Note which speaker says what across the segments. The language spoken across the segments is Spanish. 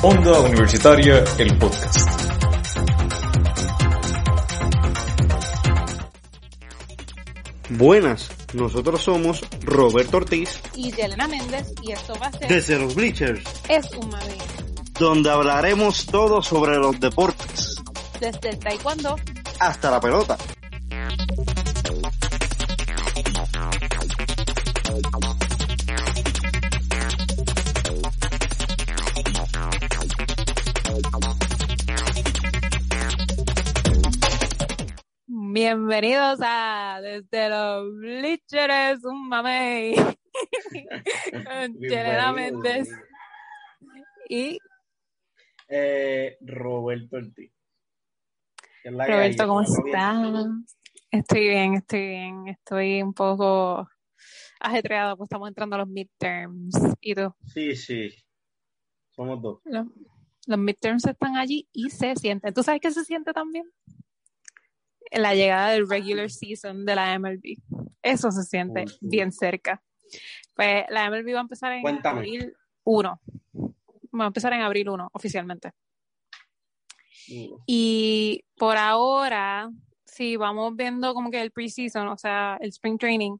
Speaker 1: Onda Universitaria, el podcast.
Speaker 2: Buenas, nosotros somos Roberto Ortiz
Speaker 3: y Yelena Méndez y esto va a ser
Speaker 2: desde los Bleachers,
Speaker 3: Es un Mami,
Speaker 2: donde hablaremos todo sobre los deportes,
Speaker 3: desde el taekwondo
Speaker 2: hasta la pelota.
Speaker 3: Bienvenidos a Desde los Bleachers, un mamey. Méndez y
Speaker 2: Eh, Roberto Ortiz. ¿Qué es la que
Speaker 3: Roberto? ¿cómo estás? Estoy bien, estoy bien. Estoy un poco ajetreado, pues estamos entrando a los midterms. ¿Y tú?
Speaker 2: Sí, sí. Somos dos.
Speaker 3: Los, los midterms están allí y se sienten. ¿Tú sabes qué se siente también? La llegada del regular season de la MLB. Eso se siente bien cerca. Pues la MLB va a empezar en
Speaker 2: Cuéntame.
Speaker 3: abril 1. Va a empezar en abril 1, oficialmente. Y por ahora, sí, vamos viendo como que el preseason, o sea, el spring training,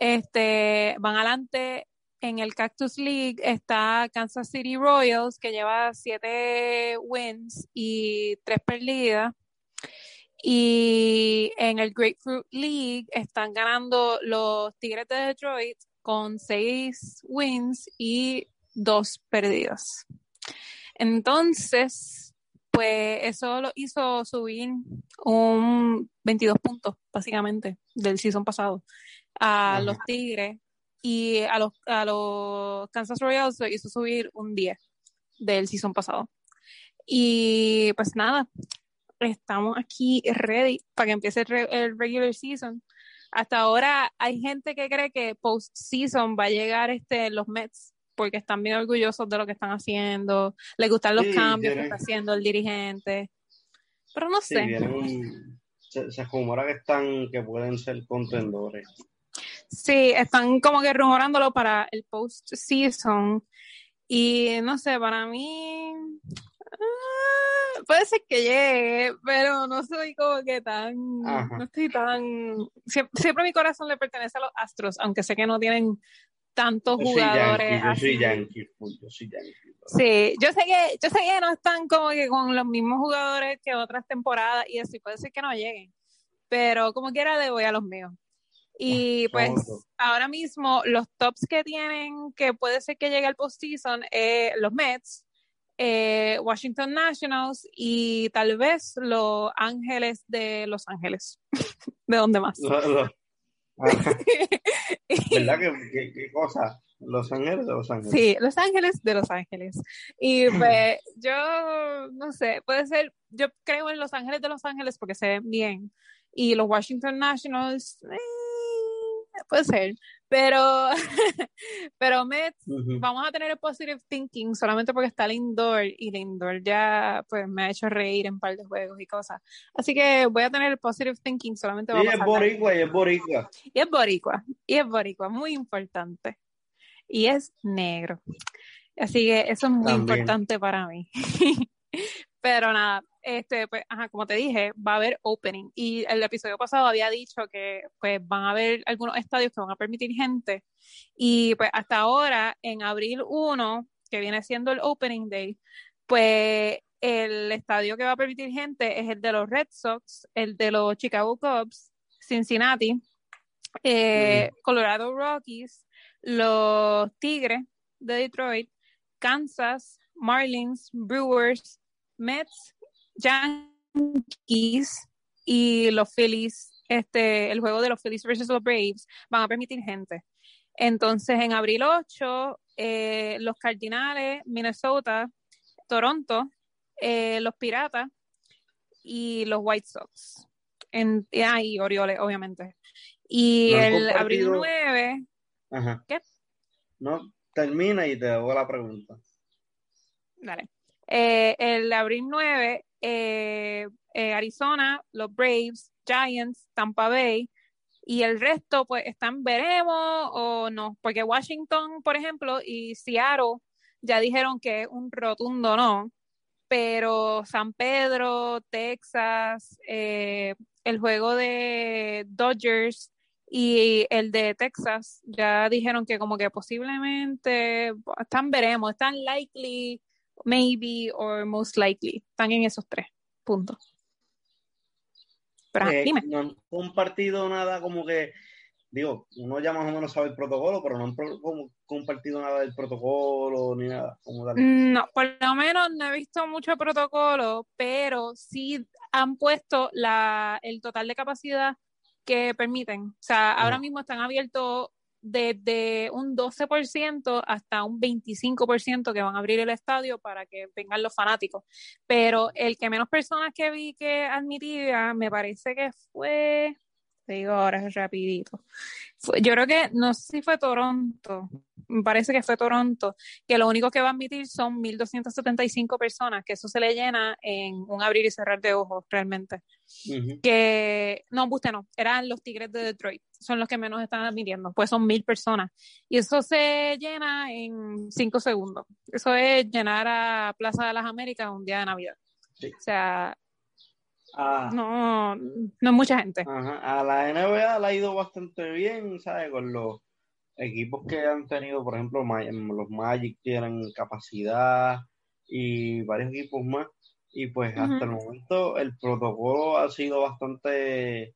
Speaker 3: este, van adelante en el Cactus League está Kansas City Royals, que lleva siete wins y tres perdidas. Y en el Grapefruit League están ganando los Tigres de Detroit con seis wins y dos perdidas. Entonces, pues eso lo hizo subir un 22 puntos, básicamente, del season pasado a
Speaker 2: Ajá.
Speaker 3: los Tigres y a los, a los Kansas Royals lo hizo subir un 10 del season pasado. Y pues nada, estamos aquí ready para que empiece el, re- el regular season. Hasta ahora hay gente que cree que post-season va a llegar este, los Mets porque están bien orgullosos de lo que están haciendo, les gustan los
Speaker 2: Sí,
Speaker 3: cambios que está haciendo el dirigente. Pero no
Speaker 2: Sí,
Speaker 3: sé.
Speaker 2: vienen se, se rumora que están, que pueden ser contendores.
Speaker 3: Sí, están como que rumorándolo para el post-season. Y no sé, para mí puede ser que llegue, pero no soy como que tan,
Speaker 2: Ajá.
Speaker 3: no estoy tan, siempre, siempre mi corazón le pertenece a los Astros, aunque sé que no tienen tantos
Speaker 2: Yo soy
Speaker 3: jugadores
Speaker 2: yankee, yo soy yankee, yo soy yankee.
Speaker 3: Sí, yo sé que, yo sé que no están como que con los mismos jugadores que otras temporadas y así puede ser que no lleguen, pero como quiera le voy a los míos. Y pues ahora mismo los tops que tienen que puede ser que llegue al postseason eh, los Mets, eh, Washington Nationals y tal vez los Ángeles de Los Ángeles. ¿De dónde más?
Speaker 2: Lo- lo- Ajá. ¿Verdad que- qué cosa? Los Ángeles de Los Ángeles.
Speaker 3: Sí, Los Ángeles de Los Ángeles. Y pues yo no sé, puede ser, yo creo en Los Ángeles de Los Ángeles porque se ven bien. Y los Washington Nationals, eh, puede ser. Pero, pero Mets, vamos a tener el positive thinking solamente porque está el indoor y el indoor ya pues me ha hecho reír en un par de juegos y cosas. Así que voy a tener el positive thinking solamente vamos
Speaker 2: es
Speaker 3: a
Speaker 2: boricua y es boricua.
Speaker 3: y es boricua, y es boricua, muy importante. Y es negro. Así que eso es muy
Speaker 2: También.
Speaker 3: importante para mí. Pero nada, este, pues, ajá, como te dije, va a haber opening. Y el episodio pasado había dicho que pues van a haber algunos estadios que van a permitir gente. Y pues hasta ahora, en abril 1, que viene siendo el opening day, pues el estadio que va a permitir gente es el de los Red Sox, el de los Chicago Cubs, Cincinnati, eh, Colorado Rockies, los Tigres de Detroit, Kansas, Marlins, Brewers, Mets, Yankees y los Phillies, este, el juego de los Phillies versus los Braves, van a permitir gente. Entonces, en abril 8, eh, los Cardinales, Minnesota, Toronto, eh, los Piratas y los White Sox. En, ah, y Orioles, obviamente. Y
Speaker 2: No
Speaker 3: el abril
Speaker 2: compartido-
Speaker 3: 9,
Speaker 2: Ajá.
Speaker 3: ¿Qué?
Speaker 2: No, termina y te hago la pregunta.
Speaker 3: dale. Eh, el abril 9, eh, eh, Arizona, los Braves, Giants, Tampa Bay, y el resto, pues, están veremos o no, porque Washington, por ejemplo, y Seattle ya dijeron que es un rotundo no, pero San Pedro, Texas, eh, el juego de Dodgers y el de Texas ya dijeron que como que posiblemente están veremos, están likely, maybe or most likely, están en esos tres puntos.
Speaker 2: Pero eh, dime. No han compartido nada como que digo, uno ya más o menos sabe el protocolo, pero no han compartido nada del protocolo ni nada. Como
Speaker 3: No, por lo menos no he visto mucho protocolo, pero sí han puesto la, el total de capacidad que permiten. O sea, ahora mismo están abiertos desde un 12% hasta un 25% que van a abrir el estadio para que vengan los fanáticos. Pero el que menos personas que vi que admitía, me parece que fue te digo ahora rapidito. yo creo que, no sé si fue Toronto, me parece que fue Toronto, que lo único que va a admitir son 1.275 personas, que eso se le llena en un abrir y cerrar de ojos realmente. Que, no, usted no, eran los Tigres de Detroit, son los que menos están admitiendo, pues son mil personas. Y eso se llena en cinco segundos. Eso es llenar a Plaza de las Américas un día de Navidad. O sea, Ah. no, no mucha gente.
Speaker 2: A la NBA le ha ido bastante bien, ¿sabes? Con los equipos que han tenido, por ejemplo, los Magic tienen capacidad y varios equipos más. Y pues hasta el momento el protocolo ha sido bastante,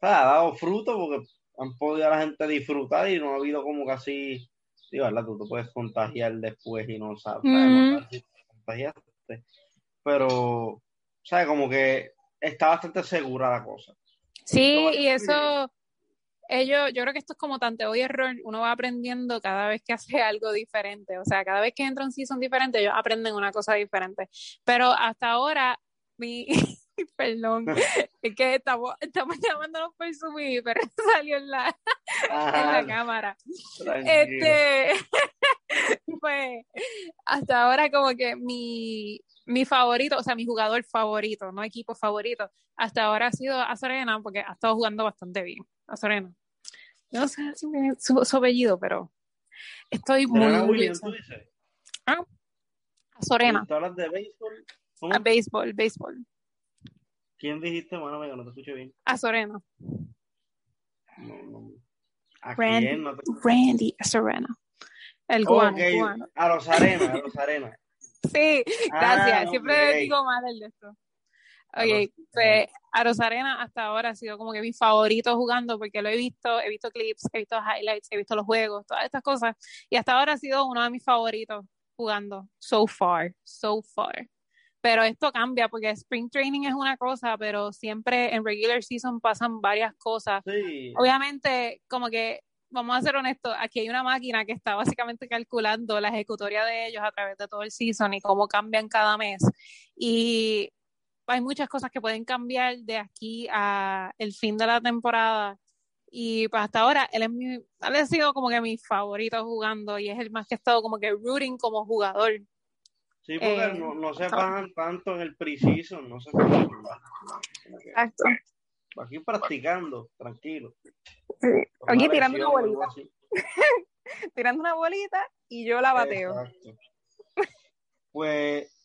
Speaker 2: ha dado fruto porque han podido a la gente disfrutar y no ha habido como casi, digo, ¿verdad? Tú te puedes contagiar después y no sabes, no sabes si te contagiaste. Pero, ¿sabes? Como que está bastante segura la cosa.
Speaker 3: Sí, y eso, ellos, yo creo que esto es como tanteo y error, uno va aprendiendo cada vez que hace algo diferente, o sea, cada vez que entra un season diferente, ellos aprenden una cosa diferente, pero hasta ahora, mi, perdón, es que estamos, estamos llamándonos por subir, pero salió en la, en la cámara. Este, pues, hasta ahora como que mi, mi favorito, o sea, mi jugador favorito, no equipo favorito, hasta ahora ha sido Azorena porque ha estado jugando bastante bien. Azorena. No sé si me su, su apellido, pero estoy muy.
Speaker 2: Williams, tú dices?
Speaker 3: Ah, Azorena.
Speaker 2: hablas de béisbol?
Speaker 3: A béisbol, béisbol.
Speaker 2: ¿Quién dijiste, mano? Venga, no te escuché bien.
Speaker 3: Azorena.
Speaker 2: No, no.
Speaker 3: ¿A Randy, quién? No te... Randy Azorena. El cubano. Okay.
Speaker 2: A los Arena, a los.
Speaker 3: Sí, gracias. Ah, Siempre digo mal el de esto. Ok, pues a Rosarena hasta ahora ha sido como que mi favorito jugando porque lo he visto, he visto clips, he visto highlights, he visto los juegos, todas estas cosas. Y hasta ahora ha sido uno de mis favoritos jugando. So far, so far. Pero esto cambia porque Spring Training es una cosa, pero siempre en regular season pasan varias cosas.
Speaker 2: Sí.
Speaker 3: Obviamente, como que vamos a ser honestos, aquí hay una máquina que está básicamente calculando la ejecutoria de ellos a través de todo el season y cómo cambian cada mes. Y hay muchas cosas que pueden cambiar de aquí a el fin de la temporada. Y pues hasta ahora él es mi, él ha sido como que mi favorito jugando y es el más que ha estado como que rooting como jugador.
Speaker 2: Sí, porque eh, no, no, se bajan tanto en el precision, no se Exacto. Aquí practicando, tranquilo.
Speaker 3: Aquí tirando una bolita. tirando una bolita y yo la bateo.
Speaker 2: Pues,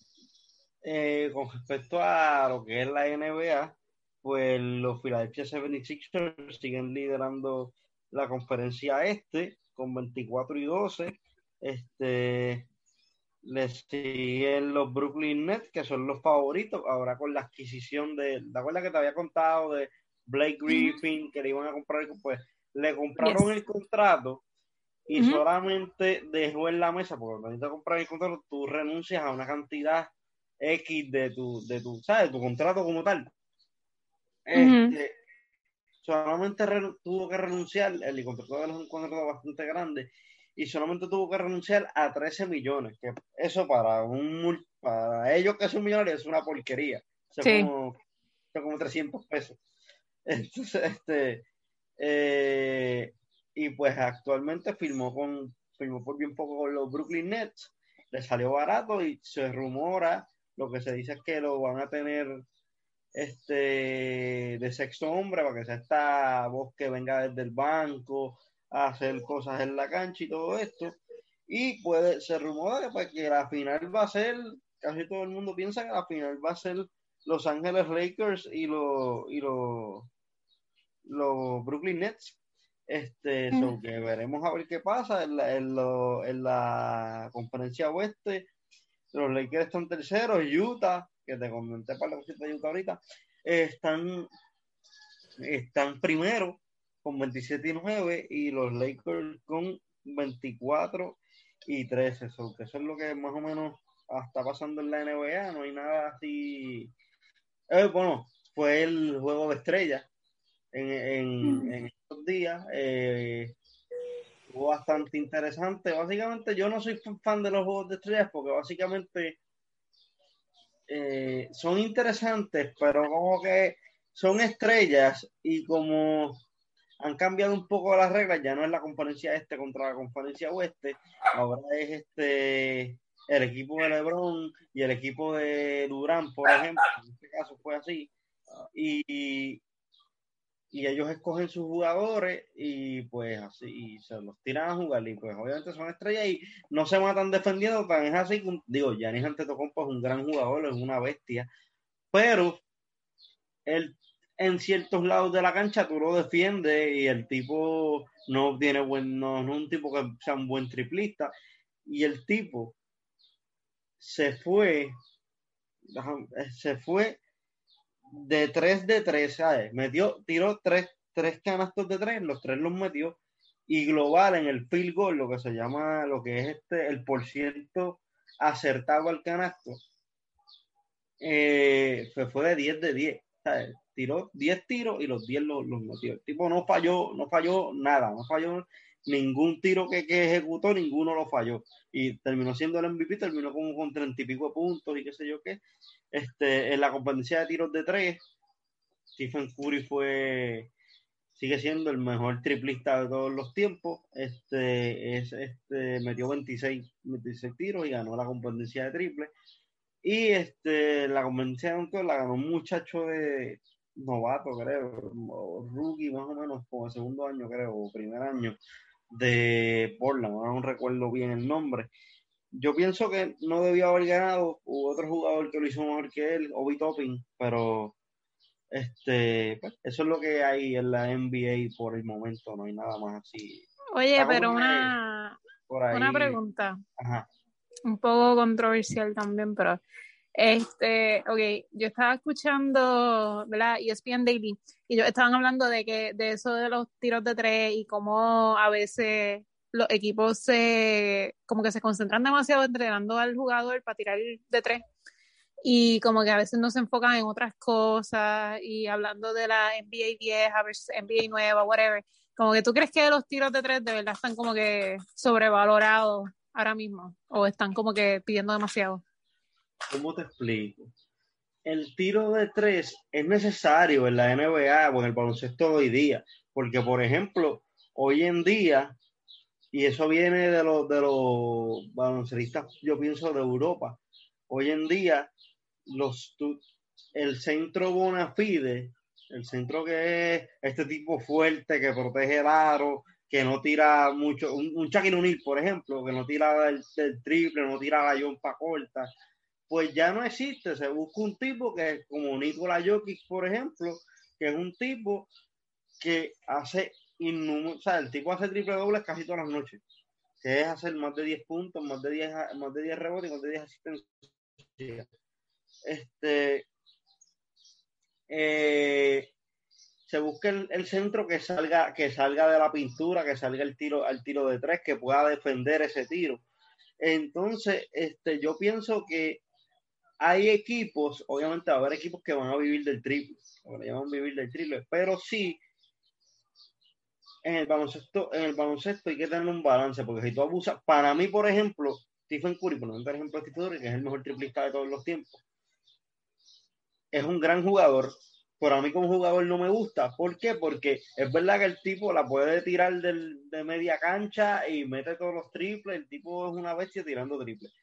Speaker 2: eh, con respecto a lo que es la NBA, pues los Philadelphia 76ers siguen liderando la conferencia este con 24 y 12. Este, les siguen los Brooklyn Nets, que son los favoritos, ahora con la adquisición de, ¿te acuerdas que te había contado de Blake Griffin, que le iban a comprar, pues le compraron el contrato y solamente dejó en la mesa, porque cuando te comprar el contrato, tú renuncias a una cantidad X de tu, de tu, ¿sabes? Tu contrato como tal. Este, solamente tuvo que renunciar, el contrato es un contrato bastante grande, y solamente tuvo que renunciar a 13 millones, que eso para un para ellos que son millonarios es una porquería. O como, como 300 pesos. Entonces, este, eh, y pues actualmente firmó con, firmó por bien poco con los Brooklyn Nets, le salió barato y se rumora, lo que se dice es que lo van a tener este de sexto hombre para que sea esta voz que venga desde el banco a hacer cosas en la cancha y todo esto Y puede, se rumora que, pues, que la final va a ser, casi todo el mundo piensa que la final va a ser Los Ángeles Lakers y los y los los Brooklyn Nets. Este,
Speaker 3: Mm.
Speaker 2: que veremos a ver qué pasa en la, en, lo- en la conferencia oeste. Los Lakers están terceros, Utah, que te comenté para la cosita de Utah ahorita, eh, están, están primero con 27 y 9 y los Lakers con 24 y 13. So, que eso es lo que más o menos está pasando en la NBA. No hay nada así. Eh, bueno, fue el juego de estrellas en, en,
Speaker 3: Mm.
Speaker 2: en estos días. Eh, estuvo bastante interesante. Básicamente, yo no soy fan de los juegos de estrellas porque básicamente eh, son interesantes, pero como que son estrellas y como han cambiado un poco las reglas, ya no es la conferencia este contra la conferencia oeste, ahora es este el equipo de LeBron y el equipo de Durán, por ejemplo, en este caso fue así, y, y ellos escogen sus jugadores y pues así se los tiran a jugar y pues obviamente son estrellas y no se matan defendiendo, tan es así, digo, Giannis Antetokounmpo es un gran jugador, es una bestia, pero él en ciertos lados de la cancha tú lo defiendes y el tipo no tiene buen, no, no es un tipo que sea un buen triplista y el tipo se fue se fue de 3 de 3, ¿sabes? Metió, tiró tres, tres canastos de 3, los tres los metió y global en el field goal, lo que se llama, lo que es este, el por ciento acertado al canasto, eh, se fue de 10 de 10, ¿sabes? Tiró 10 tiros y los 10 los, los metió. El tipo no falló, no falló nada, no falló ningún tiro que, que ejecutó, ninguno lo falló. Y terminó siendo el MVP, terminó como con 30 y pico de puntos y qué sé yo qué. Este, en la competencia de tiros de 3, Stephen Curry fue sigue siendo el mejor triplista de todos los tiempos. Este, es, este, metió 26, 26 tiros y ganó la competencia de triple. Y este, la competencia de dunk la ganó un muchacho de novato, creo, rookie más o menos, como segundo año, creo, o primer año de Portland, no recuerdo bien el nombre. Yo pienso que no debió haber ganado, hubo otro jugador que lo hizo mejor que él, Obi Topping, pero este, pues, eso es lo que hay en la NBA por el momento, no hay nada más así
Speaker 3: Oye, pero una, una pregunta,
Speaker 2: Ajá.
Speaker 3: un poco controversial también, pero este, ok, yo estaba escuchando, ¿verdad? ESPN Daily, y ellos estaban hablando de que, de eso de los tiros de tres y cómo a veces los equipos se, como que se concentran demasiado entrenando al jugador para tirar de tres y como que a veces no se enfocan en otras cosas y hablando de la NBA vieja versus NBA nueva, whatever. Como que tú crees que los tiros de tres de verdad están como que sobrevalorados ahora mismo o están como que pidiendo demasiado.
Speaker 2: ¿Cómo te explico? El tiro de tres es necesario en la NBA o el baloncesto hoy día, porque por ejemplo, hoy en día, y eso viene de los de los baloncestistas, yo pienso de Europa, hoy en día los el centro bona fide, el centro que es este tipo fuerte que protege el aro, que no tira mucho, un, un Shaquille por ejemplo, que no tira del, del triple, no tira la yompa corta, pues ya no existe. Se busca un tipo que, como Nikola Jokic, por ejemplo, que es un tipo que hace o sea, el tipo hace triple dobles casi todas las noches, que es hacer más de 10 puntos, más de 10, a- más de 10 rebotes y más de 10 asistencias. Este, eh, se busca el, el centro que salga, que salga de la pintura, que salga el tiro, al tiro de tres, que pueda defender ese tiro. Entonces, este, yo pienso que hay equipos, obviamente va a haber equipos que van a vivir del triple, o le llaman vivir del triple, pero sí en el baloncesto, en el baloncesto hay que tener un balance, porque si tú abusas, para mí, por ejemplo, Stephen Curry, por ejemplo, Stephen Curry, que es el mejor triplista de todos los tiempos, es un gran jugador, pero a mí como jugador no me gusta. ¿Por qué? Porque es verdad que el tipo la puede tirar del, de media cancha y mete todos los triples, el tipo es una bestia tirando triples.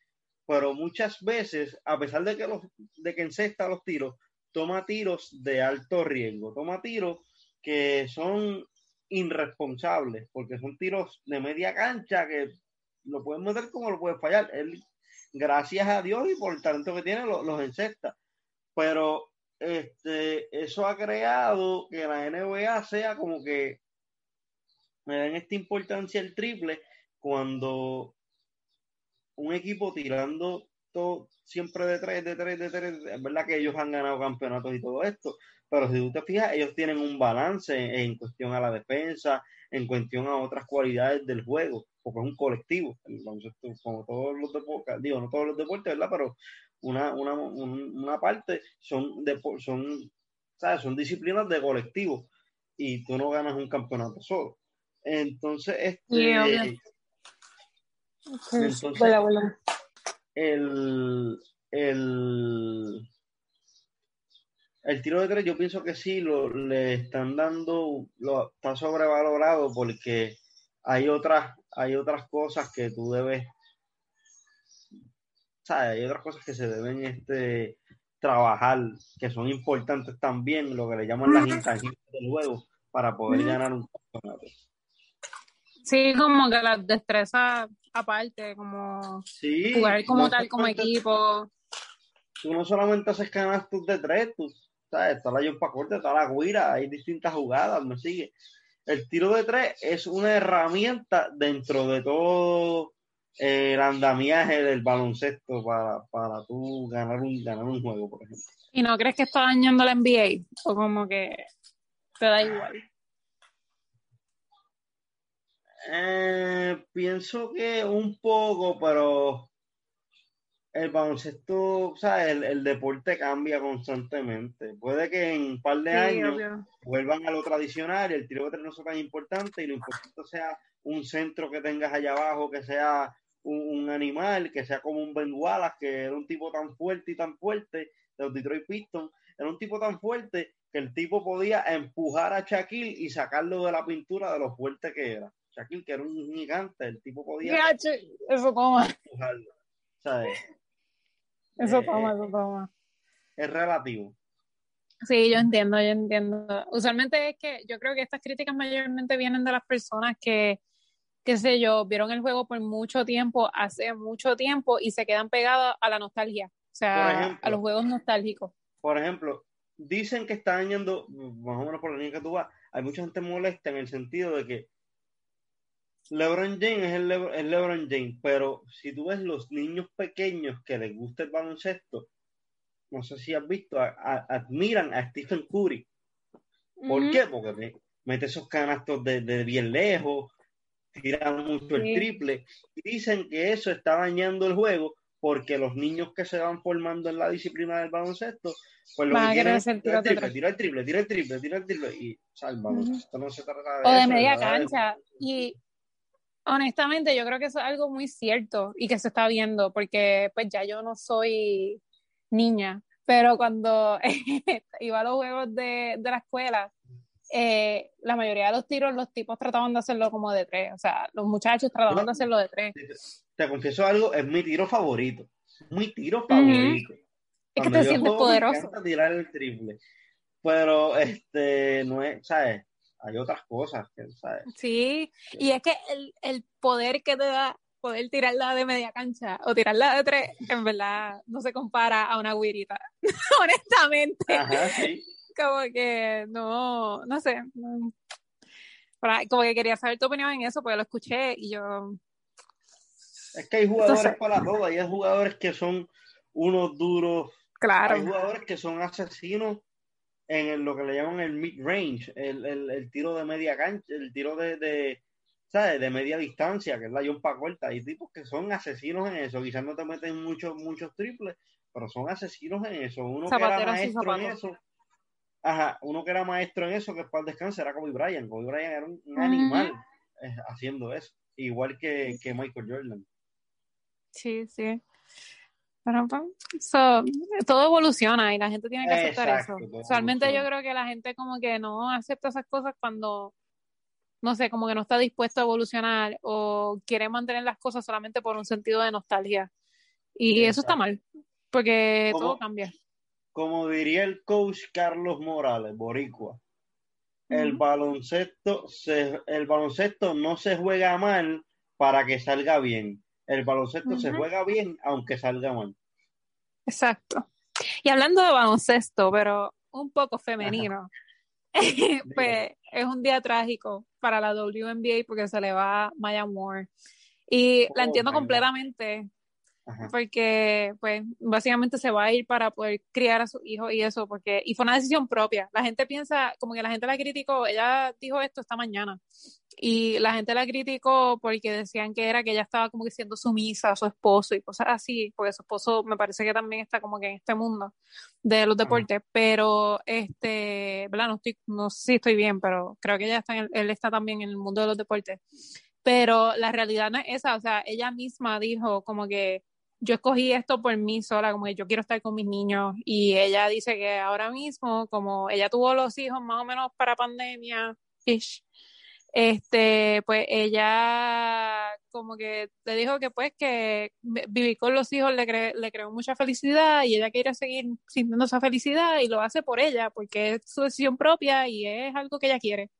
Speaker 2: Pero muchas veces, a pesar de que, los, de que encesta los tiros, toma tiros de alto riesgo, toma tiros que son irresponsables, porque son tiros de media cancha que lo puedes meter como lo puedes fallar. Él, gracias a Dios y por el talento que tiene, los, encesta. Pero este, eso ha creado que la NBA sea como que me den esta importancia el triple cuando un equipo tirando todo, siempre de tres, de tres, de tres, es verdad que ellos han ganado campeonatos y todo esto, pero si tú te fijas, ellos tienen un balance en, cuestión a la defensa, en cuestión a otras cualidades del juego, porque es un colectivo, como todos los deportes, digo, no todos los deportes, ¿verdad? Pero una, una, una parte son, de, son, ¿sabes? son disciplinas de colectivo y tú no ganas un campeonato solo. Entonces, este, entonces El, el, el tiro de tres, yo pienso que sí, lo, le están dando, lo, está sobrevalorado porque hay otras, hay otras cosas que tú debes hay otras cosas que se deben este, trabajar, que son importantes también, lo que le llaman las intangibles del juego, para poder ganar un campeonato.
Speaker 3: Sí, como que las destrezas aparte, como jugar como tal, como equipo.
Speaker 2: Tú no solamente haces canastos de tres, tú sabes, está la jumpa corta, está la guira, hay distintas jugadas, me sigue. El tiro de tres es una herramienta dentro de todo el andamiaje del baloncesto para, para tú ganar un, ganar un juego, por ejemplo.
Speaker 3: ¿Y no crees que está dañando la NBA? ¿O como que te da igual?
Speaker 2: Eh, pienso que un poco, pero el baloncesto, o sea, el, el, deporte cambia constantemente. Puede que en un par de años vuelvan a lo tradicional, el tiro de tres no sea tan importante y lo importante sea un centro que tengas allá abajo que sea un, animal que sea como un Ben Wallace, que era un tipo tan fuerte y tan fuerte de los Detroit Pistons, era un tipo tan fuerte que el tipo podía empujar a Shaquille y sacarlo de la pintura de lo fuerte que era. Shaquille, que era un gigante, el tipo podía
Speaker 3: eso toma.
Speaker 2: empujarlo.
Speaker 3: Eso toma, eso toma.
Speaker 2: Es relativo.
Speaker 3: Sí, yo entiendo, yo entiendo. Usualmente es que yo creo que estas críticas mayormente vienen de las personas que qué sé yo, vieron el juego por mucho tiempo, hace mucho tiempo y se quedan pegados a la nostalgia, o sea, a los juegos nostálgicos.
Speaker 2: Por ejemplo, dicen que está dañando, más o menos por la línea que tú vas, hay mucha gente molesta en el sentido de que LeBron James es, el LeBron James, pero si tú ves los niños pequeños que les gusta el baloncesto, no sé si has visto, admiran a Stephen Curry. ¿Por qué? Porque mete esos canastos de, de bien lejos, tiran mucho el triple. Y dicen que eso está dañando el juego porque los niños que se van formando en la disciplina del baloncesto, pues lo que quieren es triple, tira el triple, tira el triple, tira el triple, y salvan. Esto no se trata
Speaker 3: de O de media cancha. Y honestamente yo creo que eso es algo muy cierto y que se está viendo, porque pues ya yo no soy niña, pero cuando iba a los juegos de, de la escuela, eh, la mayoría de los tiros los tipos trataban de hacerlo como de tres, o sea, los muchachos trataban de hacerlo de tres.
Speaker 2: Te, confieso algo, es mi tiro favorito, mi tiro favorito.
Speaker 3: Es que te sientes poderoso.
Speaker 2: Me tirar el triple, pero este, no es, ¿sabes? Hay otras cosas, ¿sabes?
Speaker 3: Sí, y es que el, el poder que te da poder tirarla de media cancha o tirarla de tres, en verdad no se compara a una guirita, honestamente.
Speaker 2: Ajá, sí
Speaker 3: como que no, no sé. como que quería saber tu opinión en eso, porque lo escuché y yo.
Speaker 2: Es que hay jugadores para todo, hay jugadores que son unos duros.
Speaker 3: Claro.
Speaker 2: Hay jugadores que son asesinos en lo que le llaman el mid-range, el, el, tiro de media cancha, el tiro de, de, ¿sabes? de media distancia, que es la jumpa corta. Hay tipos que son asesinos en eso. Quizás no te meten muchos, muchos triples, pero son asesinos en eso. Uno que era maestro en eso Ajá, uno que era maestro en eso, que para el descanso, era Kobe Bryant. Kobe Bryant era un, animal eh, haciendo eso, igual que, que, Michael Jordan.
Speaker 3: Sí, sí. Pues, todo evoluciona y la gente tiene que aceptar eso. Usualmente yo creo que la gente como que no acepta esas cosas cuando, no sé, como que no está dispuesto a evolucionar o quiere mantener las cosas solamente por un sentido de nostalgia. Y eso está mal, porque todo cambia
Speaker 2: como diría el coach Carlos Morales, Boricua, el baloncesto, se, el baloncesto no se juega mal, para que salga bien. El baloncesto se juega bien aunque salga mal.
Speaker 3: Exacto. Y hablando de baloncesto, pero un poco femenino, pues es un día trágico para la WNBA porque se le va Maya Moore. Y la oh, entiendo completamente porque pues básicamente se va a ir para poder criar a su hijo y eso, porque, y fue una decisión propia. La gente piensa, como que la gente la criticó, ella dijo esto esta mañana, y la gente la criticó porque decían que era que ella estaba como que siendo sumisa a su esposo y cosas así, porque su esposo me parece que también está como que en este mundo de los deportes, pero este, ¿verdad? No, estoy, no sé si estoy bien, pero creo que ella está en él está también en el mundo de los deportes. Pero la realidad no es esa, o sea, ella misma dijo como que yo escogí esto por mí sola, como que yo quiero estar con mis niños y ella dice que ahora mismo, como ella tuvo los hijos más o menos para pandemia, este, pues ella como que le dijo que pues que vivir con los hijos le, le creó mucha felicidad y ella quiere seguir sintiendo esa felicidad y lo hace por ella porque es su decisión propia y es algo que ella quiere.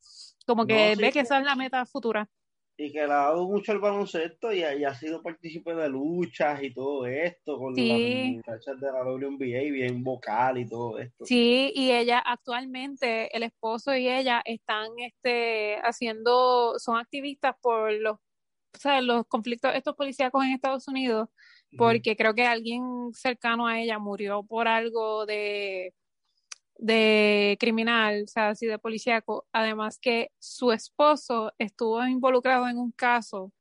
Speaker 3: Como que ve que esa es la meta futura
Speaker 2: y que le ha dado mucho el baloncesto y, ha sido partícipe de luchas y todo esto con las muchachas de la WNBA bien vocal y todo esto.
Speaker 3: Sí, y ella actualmente, el esposo y ella están este, haciendo, son activistas por los, o sea, los conflictos estos policíacos en Estados Unidos, porque creo que alguien cercano a ella murió por algo de de criminal, o sea, así de policíaco, además que su esposo estuvo involucrado en un caso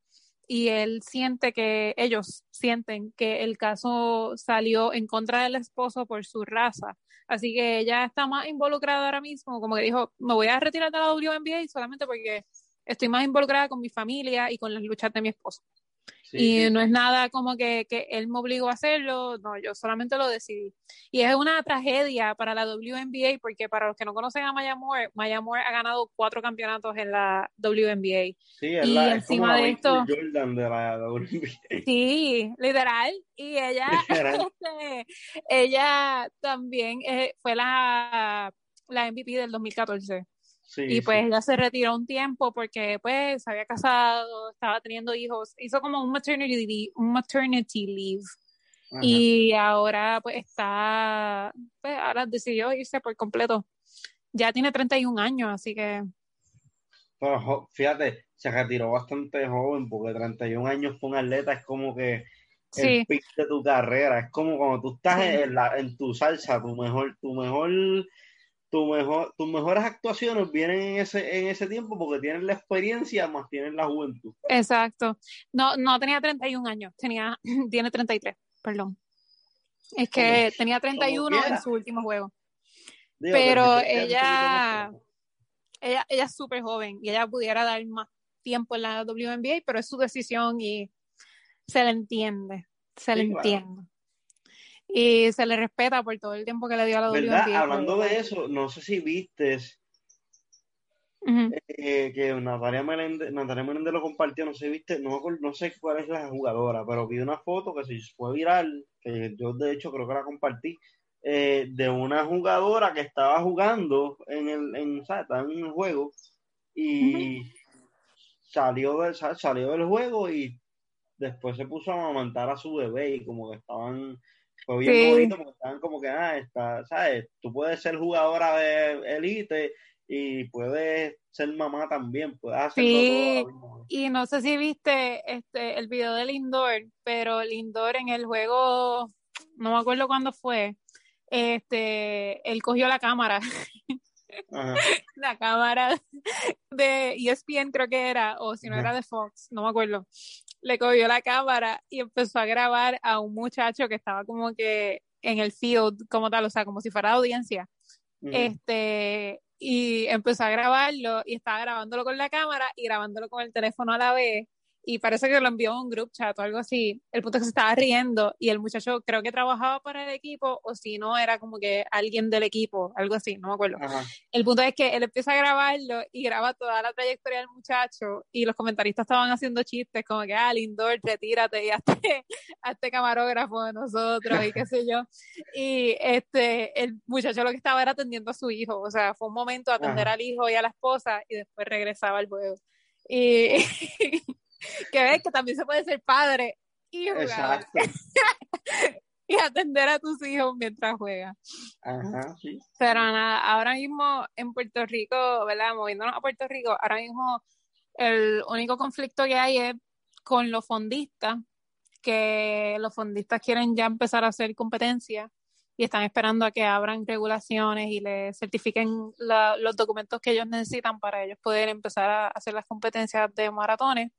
Speaker 3: y él siente que, ellos sienten que el caso salió en contra del esposo por su raza. Así que ella está más involucrada ahora mismo, como que dijo, me voy a retirar de la WNBA solamente porque estoy más involucrada con mi familia y con las luchas de mi esposo y no es nada como que, que, él me obligó a hacerlo, no, yo solamente lo decidí. Y es una tragedia para la WNBA porque para los que no conocen a Maya Moore, Maya Moore ha ganado cuatro campeonatos en la WNBA.
Speaker 2: Sí, es y encima de esto... Jordan de la WNBA.
Speaker 3: Sí, literal. Y ella, este, ella también eh, fue la, la MVP del 2014 y pues ella se retiró un tiempo porque pues se había casado, estaba teniendo hijos, hizo como un maternity, un maternity leave. Y ahora pues está, pues ahora decidió irse por completo. Ya tiene 31 años, así que...
Speaker 2: Pero fíjate, se retiró bastante joven porque 31 años con atleta es como que el pic de tu carrera, es como cuando tú estás en, la, en tu salsa, tu mejor, tu mejor tu mejor, tus mejores actuaciones vienen en ese, en ese tiempo porque tienen la experiencia más tienen la juventud.
Speaker 3: Exacto. No, no tenía 31 años, tenía, tiene 33, perdón. Es que tenía 31 en su último juego. pero ella, ella, ella es súper joven y ella pudiera dar más tiempo en la WNBA, pero es su decisión y se le entiende, se le entiende y se le respeta por todo el tiempo que le dio a la
Speaker 2: WNBA. Hablando de eso, no sé si viste eh, que Natalia Meléndez, Natalia Meléndez lo compartió, no sé, viste, no, no sé cuál es la jugadora, pero vi una foto que se fue viral, que yo de hecho creo que la compartí, eh, de una jugadora que estaba jugando en el, en, en el juego y salió, del, salió del juego y después se puso a amamantar a su bebé y como que estaban fue bien bonito porque estaban como que, ah, está, ¿sabes? Tú puedes ser jugadora de élite y puedes ser mamá también, puedes hacerlo sí,
Speaker 3: y no sé si viste este el video de Lindor, pero Lindor en el juego, no me acuerdo cuándo fue, este, él cogió la cámara. la cámara de ESPN creo que era, o si no era de Fox, no me acuerdo le cogió la cámara y empezó a grabar a un muchacho que estaba como que en el field como tal, o sea, como si fuera audiencia. Este, y empezó a grabarlo y estaba grabándolo con la cámara y grabándolo con el teléfono a la vez y parece que lo envió a un group chat o algo así. El punto es que se estaba riendo y el muchacho creo que trabajaba para el equipo o si no era como que alguien del equipo, algo así, no me acuerdo. El punto es que él empieza a grabarlo y graba toda la trayectoria del muchacho y los comentaristas estaban haciendo chistes como que, ah, Lindor, retírate y hazte, hazte camarógrafo de nosotros y qué sé yo. Y este, el muchacho lo que estaba era atendiendo a su hijo, o sea, fue un momento de atender al hijo y a la esposa y después regresaba al juego. Y, que ves que también se puede ser padre y jugar. Y atender a tus hijos mientras juegas.
Speaker 2: Ajá, sí.
Speaker 3: Pero nada, ahora mismo en Puerto Rico, ¿verdad? Moviéndonos a Puerto Rico, ahora mismo el único conflicto que hay es con los fondistas, que los fondistas quieren ya empezar a hacer competencia y están esperando a que abran regulaciones y les certifiquen la, los documentos que ellos necesitan para ellos poder empezar a hacer las competencias de maratones.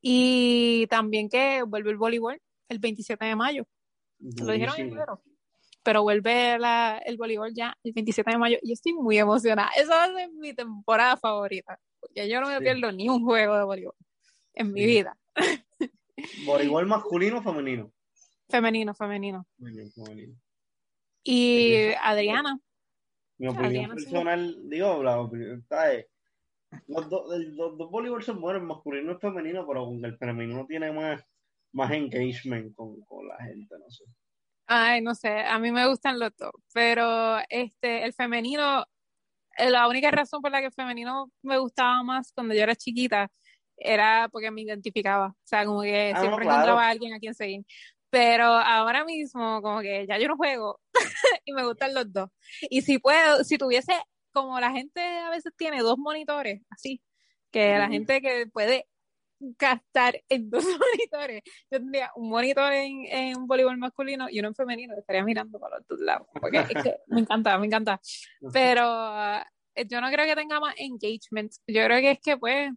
Speaker 3: Y también que vuelve el voleibol el 27 de mayo. Lo dijeron en enero. Pero vuelve la, el voleibol ya el 27 de mayo. Y yo estoy muy emocionada. Esa va a ser mi temporada favorita. Porque yo no me
Speaker 2: Sí.
Speaker 3: pierdo ni un juego de voleibol en mi vida.
Speaker 2: ¿Voleibol masculino o femenino?
Speaker 3: Femenino, femenino.
Speaker 2: Femenino, femenino.
Speaker 3: Y Adriana,
Speaker 2: Mi opinión
Speaker 3: Adriana, sí.
Speaker 2: personal, digo, la opinión. Los, el- los dos voleibol son buenos, el masculino y el femenino, pero el femenino tiene más, más engagement con, con la gente, no sé.
Speaker 3: Ay, no sé, a mí me gustan los dos, pero este, el femenino, eh, la única razón por la que el femenino me gustaba más cuando yo era chiquita era porque me identificaba, o sea, como que
Speaker 2: Ah, no,
Speaker 3: siempre
Speaker 2: claro.
Speaker 3: encontraba a alguien a quien seguir. Pero ahora mismo, como que ya yo no juego y me gustan los dos. Y si puedo, si tuviese, como la gente a veces tiene dos monitores, así, que la gente que puede gastar en dos monitores, yo tendría un monitor en, en voleibol masculino y uno en femenino, estaría mirando para los dos lados, porque es que me encanta, me encanta. Pero ah, yo no creo que tenga más engagement, yo creo que es que pues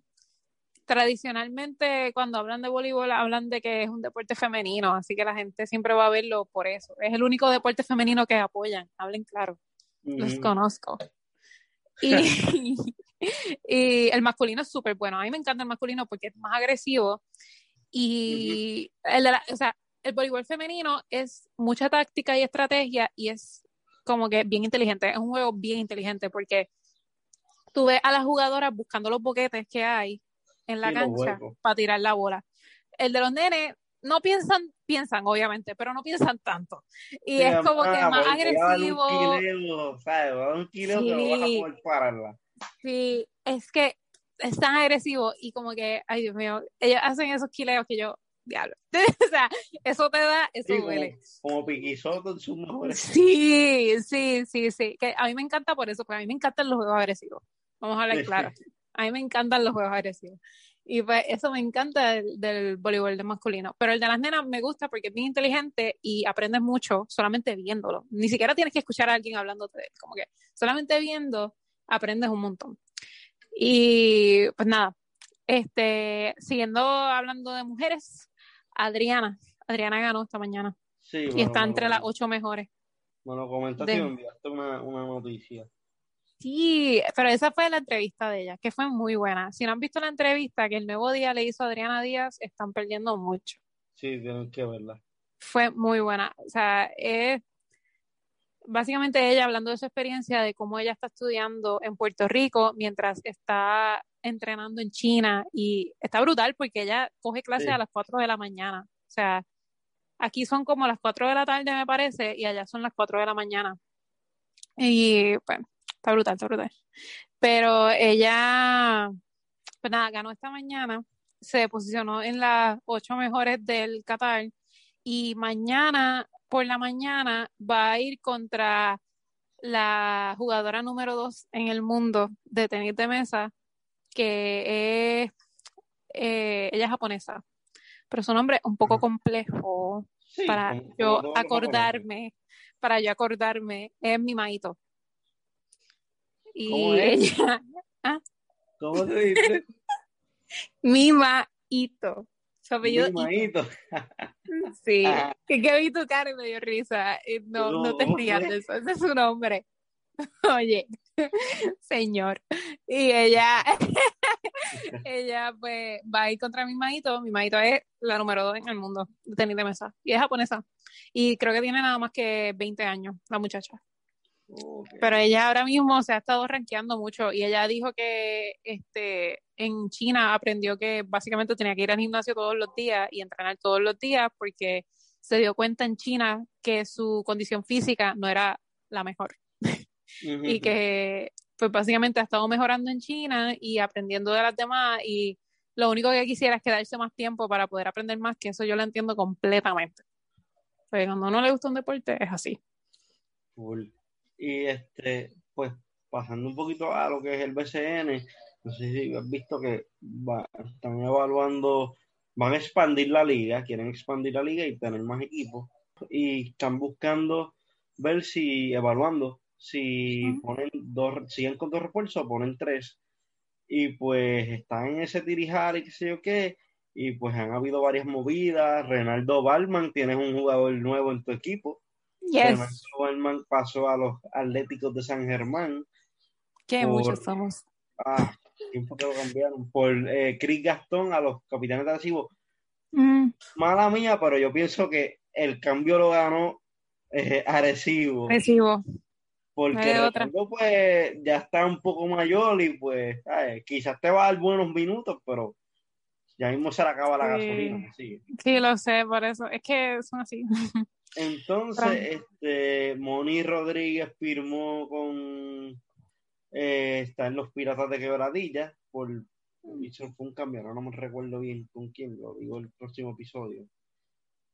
Speaker 3: tradicionalmente cuando hablan de voleibol hablan de que es un deporte femenino, así que la gente siempre va a verlo por eso. Es el único deporte femenino que apoyan, hablen claro, los conozco. Y, y el masculino es súper bueno. A mí me encanta el masculino porque es más agresivo. Y el, de la- o sea, el voleibol femenino es mucha táctica y estrategia y es como que bien inteligente. Es un juego bien inteligente porque tú ves a las jugadoras buscando los boquetes que hay en la
Speaker 2: Sí,
Speaker 3: cancha para tirar la bola. El de los nenes no piensan, piensan obviamente, pero no piensan tanto. Y
Speaker 2: Sí,
Speaker 3: es como que
Speaker 2: ah,
Speaker 3: más
Speaker 2: pues, voy a darle
Speaker 3: agresivo.
Speaker 2: Un ¿sabes? Un que vas a
Speaker 3: Sí.
Speaker 2: poder pararla.
Speaker 3: Sí, es que es tan agresivo y como que, ay Dios mío, ellos hacen esos quileos que yo, diablo. o sea, eso te da, eso
Speaker 2: Sí, como,
Speaker 3: duele.
Speaker 2: como piquisoto en sus mejores.
Speaker 3: Sí, sí, sí, sí. Que a mí me encanta por eso, porque a mí me encantan los juegos agresivos. Vamos a hablar claro. A mí me encantan los juegos agresivos. Y pues eso me encanta del, del voleibol de masculino. Pero el de las nenas me gusta porque es bien inteligente y aprendes mucho solamente viéndolo. Ni siquiera tienes que escuchar a alguien hablándote de él. Como que solamente viendo aprendes un montón. Y pues nada, este, siguiendo hablando de mujeres, Adriana. Adriana ganó esta mañana
Speaker 2: Sí,
Speaker 3: y
Speaker 2: bueno,
Speaker 3: está entre
Speaker 2: bueno,
Speaker 3: las ocho mejores.
Speaker 2: Bueno, comenta
Speaker 3: de-
Speaker 2: me enviaste una, una noticia.
Speaker 3: Sí, pero esa fue la entrevista de ella, que fue muy buena. Si no han visto la entrevista que el nuevo día le hizo a Adriana Díaz, están perdiendo mucho.
Speaker 2: Sí, tienen que verla.
Speaker 3: Fue muy buena. O sea, es básicamente ella hablando de su experiencia, de cómo ella está estudiando en Puerto Rico mientras está entrenando en China y está brutal porque ella coge clases
Speaker 2: Sí.
Speaker 3: a las 4 de la mañana. O sea, aquí son como las 4 de la tarde, me parece, y allá son las 4 de la mañana. Y pues, está brutal, está brutal. Pero ella, pues nada, ganó esta mañana, se posicionó en las ocho mejores del Qatar y mañana por la mañana va a ir contra la jugadora número dos en el mundo de tenis de mesa, que es, eh, ella es japonesa, pero su nombre es un poco complejo
Speaker 2: Sí,
Speaker 3: para yo acordarme, para yo acordarme, es mi maito. Y
Speaker 2: ¿Cómo es?
Speaker 3: ella,
Speaker 2: ¿Cómo te dices?
Speaker 3: mi maito. Su apellido
Speaker 2: Mi
Speaker 3: Ito. Sí,
Speaker 2: Ah.
Speaker 3: que, que vi tu cara y me dio risa. Y no, no te rías de eso, ese es su nombre. Oye, señor. Y ella, ella pues va a ir contra mi maito. Mi maito es la número dos en el mundo de tenis de mesa. Y es japonesa. Y creo que tiene nada más que 20 años, la muchacha. Pero ella ahora mismo se ha estado rankeando mucho y ella dijo que este en China aprendió que básicamente tenía que ir al gimnasio todos los días y entrenar todos los días porque se dio cuenta en China que su condición física no era la mejor y que pues básicamente ha estado mejorando en China y aprendiendo de las demás y Lo único que quisiera es quedarse más tiempo para poder aprender más, que eso yo lo entiendo completamente. Pero cuando uno le gusta un deporte, es así.
Speaker 2: Y este, pues, pasando un poquito a lo que es el BCN, no sé si has visto que están evaluando, van a expandir la liga, quieren expandir la liga y tener más equipos. Y están buscando ver si, evaluando, si ponen dos, siguen con dos refuerzos o ponen tres. Y pues están en ese tirijar y qué sé yo qué. Y pues han habido varias movidas. Renaldo Balman, tienes un jugador nuevo en tu equipo. Renaldo Balman pasó a los Atléticos de San Germán.
Speaker 3: Que muchos somos.
Speaker 2: Ah, tiempo que lo cambiaron. Por eh, Chris Gastón a los capitanes de Arecibo.
Speaker 3: Mm.
Speaker 2: Mala mía, pero yo pienso que el cambio lo ganó eh, Arecibo.
Speaker 3: Arecibo.
Speaker 2: Porque pues ya está un poco mayor y pues quizás te va a dar buenos minutos, pero ya mismo se le acaba la gasolina. Sí.
Speaker 3: lo sé, por eso. Es que son así.
Speaker 2: Entonces, este, Moni Rodríguez firmó con eh, está en los Piratas de Quebradilla por hizo fue un cambio, no me recuerdo bien con quién, lo digo el próximo episodio.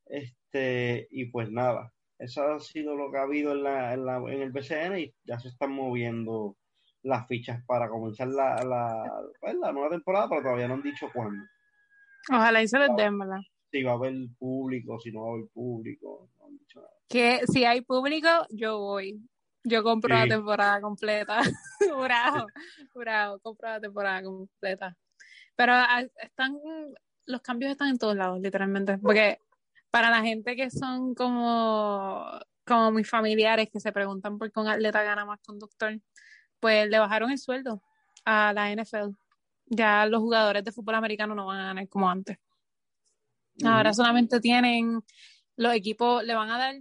Speaker 2: Este, y pues nada, eso ha sido lo que ha habido en, la, en, la, en el BCN y ya se están moviendo las fichas para comenzar la, la, pues, la nueva temporada, pero todavía no han dicho cuándo.
Speaker 3: Ojalá y se les den, ¿verdad?
Speaker 2: Si va a haber público, si no va a haber público,
Speaker 3: Que si hay público, yo voy. Yo compro la temporada completa. jurado, jurado, compro la temporada completa. Pero ah, están, los cambios están en todos lados, literalmente. Porque para la gente que son como, como mis familiares que se preguntan por qué un atleta gana más doctor, pues le bajaron el sueldo a la NFL. Ya los jugadores de fútbol americano no van a ganar como antes. Ahora solamente tienen, los equipos le van a dar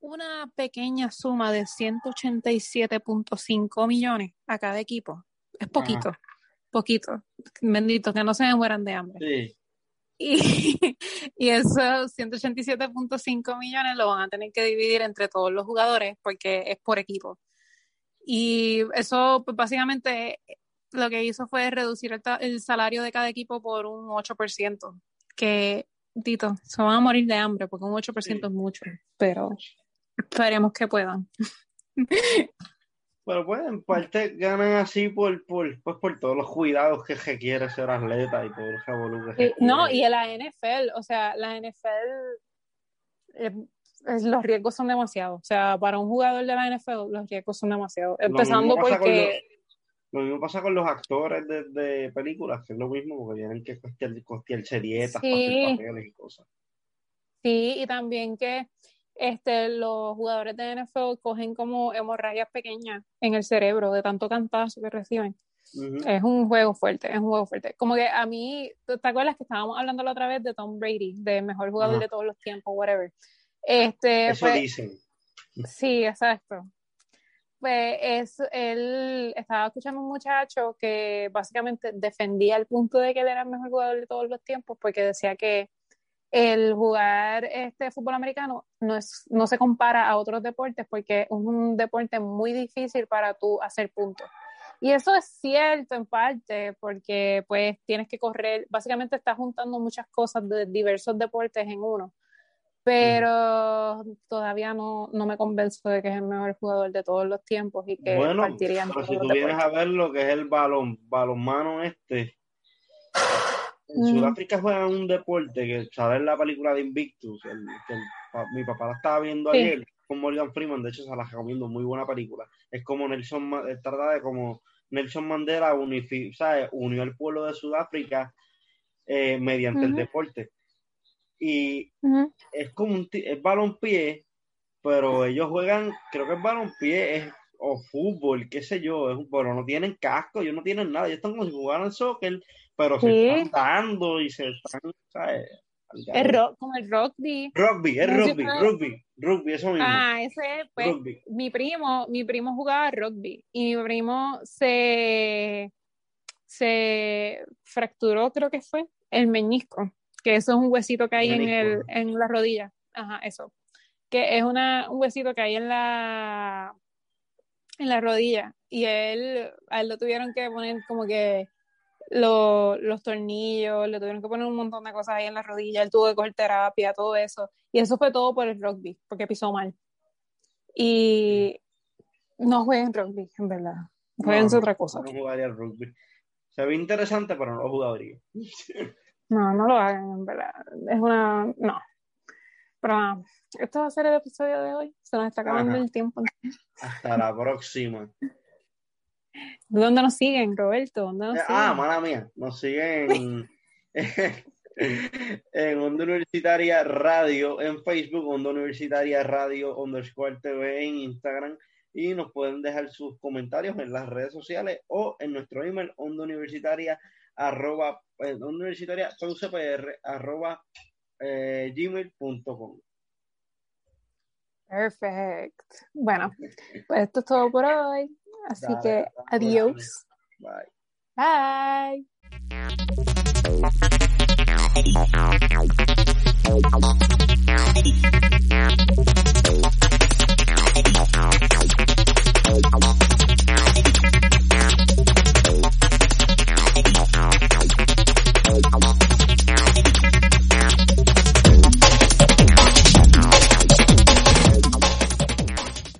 Speaker 3: una pequeña suma de 187.5 millones a cada equipo. Es poquito, poquito. Bendito, que no se me mueran de hambre.
Speaker 2: Sí.
Speaker 3: Y, y esos 187.5 millones lo van a tener que dividir entre todos los jugadores porque es por equipo. Y eso, pues básicamente, lo que hizo fue reducir el, salario de cada equipo por un 8%, que, Tito, se van a morir de hambre porque un 8% es mucho, pero esperemos que puedan.
Speaker 2: Pero pues en parte ganan así por, por, pues, por todos los cuidados que requiere ser atleta y todo el revolú
Speaker 3: que No, y en la NFL, o sea, la NFL, eh, los riesgos son demasiados. O sea, para un jugador de la NFL, los riesgos son demasiados. Empezando porque...
Speaker 2: lo mismo pasa con los actores de, de, películas, que es lo mismo, porque tienen que costear, costearse dietas, sí. papeles y cosas.
Speaker 3: Sí, y también que este, los jugadores de NFL cogen como hemorragias pequeñas en el cerebro de tanto cantazo que reciben. Es un juego fuerte, es un juego fuerte. Como que a mí, ¿te acuerdas que estábamos hablando la otra vez de Tom Brady, de mejor jugador de todos los tiempos, whatever? Este,
Speaker 2: Eso pues, dicen.
Speaker 3: Sí, exacto. Pues es, él estaba escuchando a un muchacho que básicamente defendía el punto de que él era el mejor jugador de todos los tiempos porque decía que el jugar este fútbol americano no, es, no se compara a otros deportes porque es un deporte muy difícil para tú hacer puntos. Y eso es cierto en parte porque pues tienes que correr, básicamente estás juntando muchas cosas de diversos deportes en uno, pero todavía no, no me convenzo de que es el mejor jugador de todos los tiempos y que
Speaker 2: bueno, pero si tú vienes a ver lo que es el balón, balonmano este, en Sudáfrica juegan un deporte que, ¿sabes la película de Invictus? El, que mi papá la estaba viendo ayer con Morgan Freeman, de hecho se la recomiendo, muy buena película. Es como Nelson, trata de como Nelson Mandela ¿sabes? unió al pueblo de Sudáfrica eh, mediante el deporte. Y es como un es pero ellos juegan, creo que es balonpié, es o fútbol, qué sé yo, es, pero no tienen casco, ellos no tienen nada, ellos están como si jugaran soccer, pero se están dando y se están, ¿sabes?
Speaker 3: Es rock, como el rugby.
Speaker 2: Rugby, es rugby, rugby, rugby, eso mismo.
Speaker 3: Ah, ese, pues, mi primo, mi primo jugaba rugby y mi primo se, se fracturó, creo que fue, el meñisco, que eso es un huesito que hay en, el, en la rodilla. Ajá, eso. Que es una, un huesito que hay en la, en la rodilla. Y él, a él lo tuvieron que poner como que los tornillos, le tuvieron que poner un montón de cosas ahí en la rodilla, él tuvo que coger terapia, todo eso. Y eso fue todo por el rugby, porque pisó mal. Y no jueguen rugby, en verdad. Jueguen
Speaker 2: No,
Speaker 3: otra cosa.
Speaker 2: No jugaría al rugby. Se ve interesante, pero no lo jugaría.
Speaker 3: No, no lo hagan, en verdad. Es una. No. Pero nada, esto va a ser el episodio de hoy. Se nos está acabando
Speaker 2: Ajá.
Speaker 3: el tiempo.
Speaker 2: Hasta la próxima.
Speaker 3: ¿Dónde nos siguen, Roberto? ¿Dónde nos
Speaker 2: Eh,
Speaker 3: siguen?
Speaker 2: ah, mala mía. Nos siguen en Onda Universitaria Radio en Facebook, Onda Universitaria Radio underscore TV en Instagram y nos pueden dejar sus comentarios en las redes sociales o en nuestro email onda universitaria arroba pues, universitaria saucepr.gmail.com.
Speaker 3: Perfecto. Bueno, pues esto es todo por hoy. Así que adiós.
Speaker 2: Bye.
Speaker 3: Bye.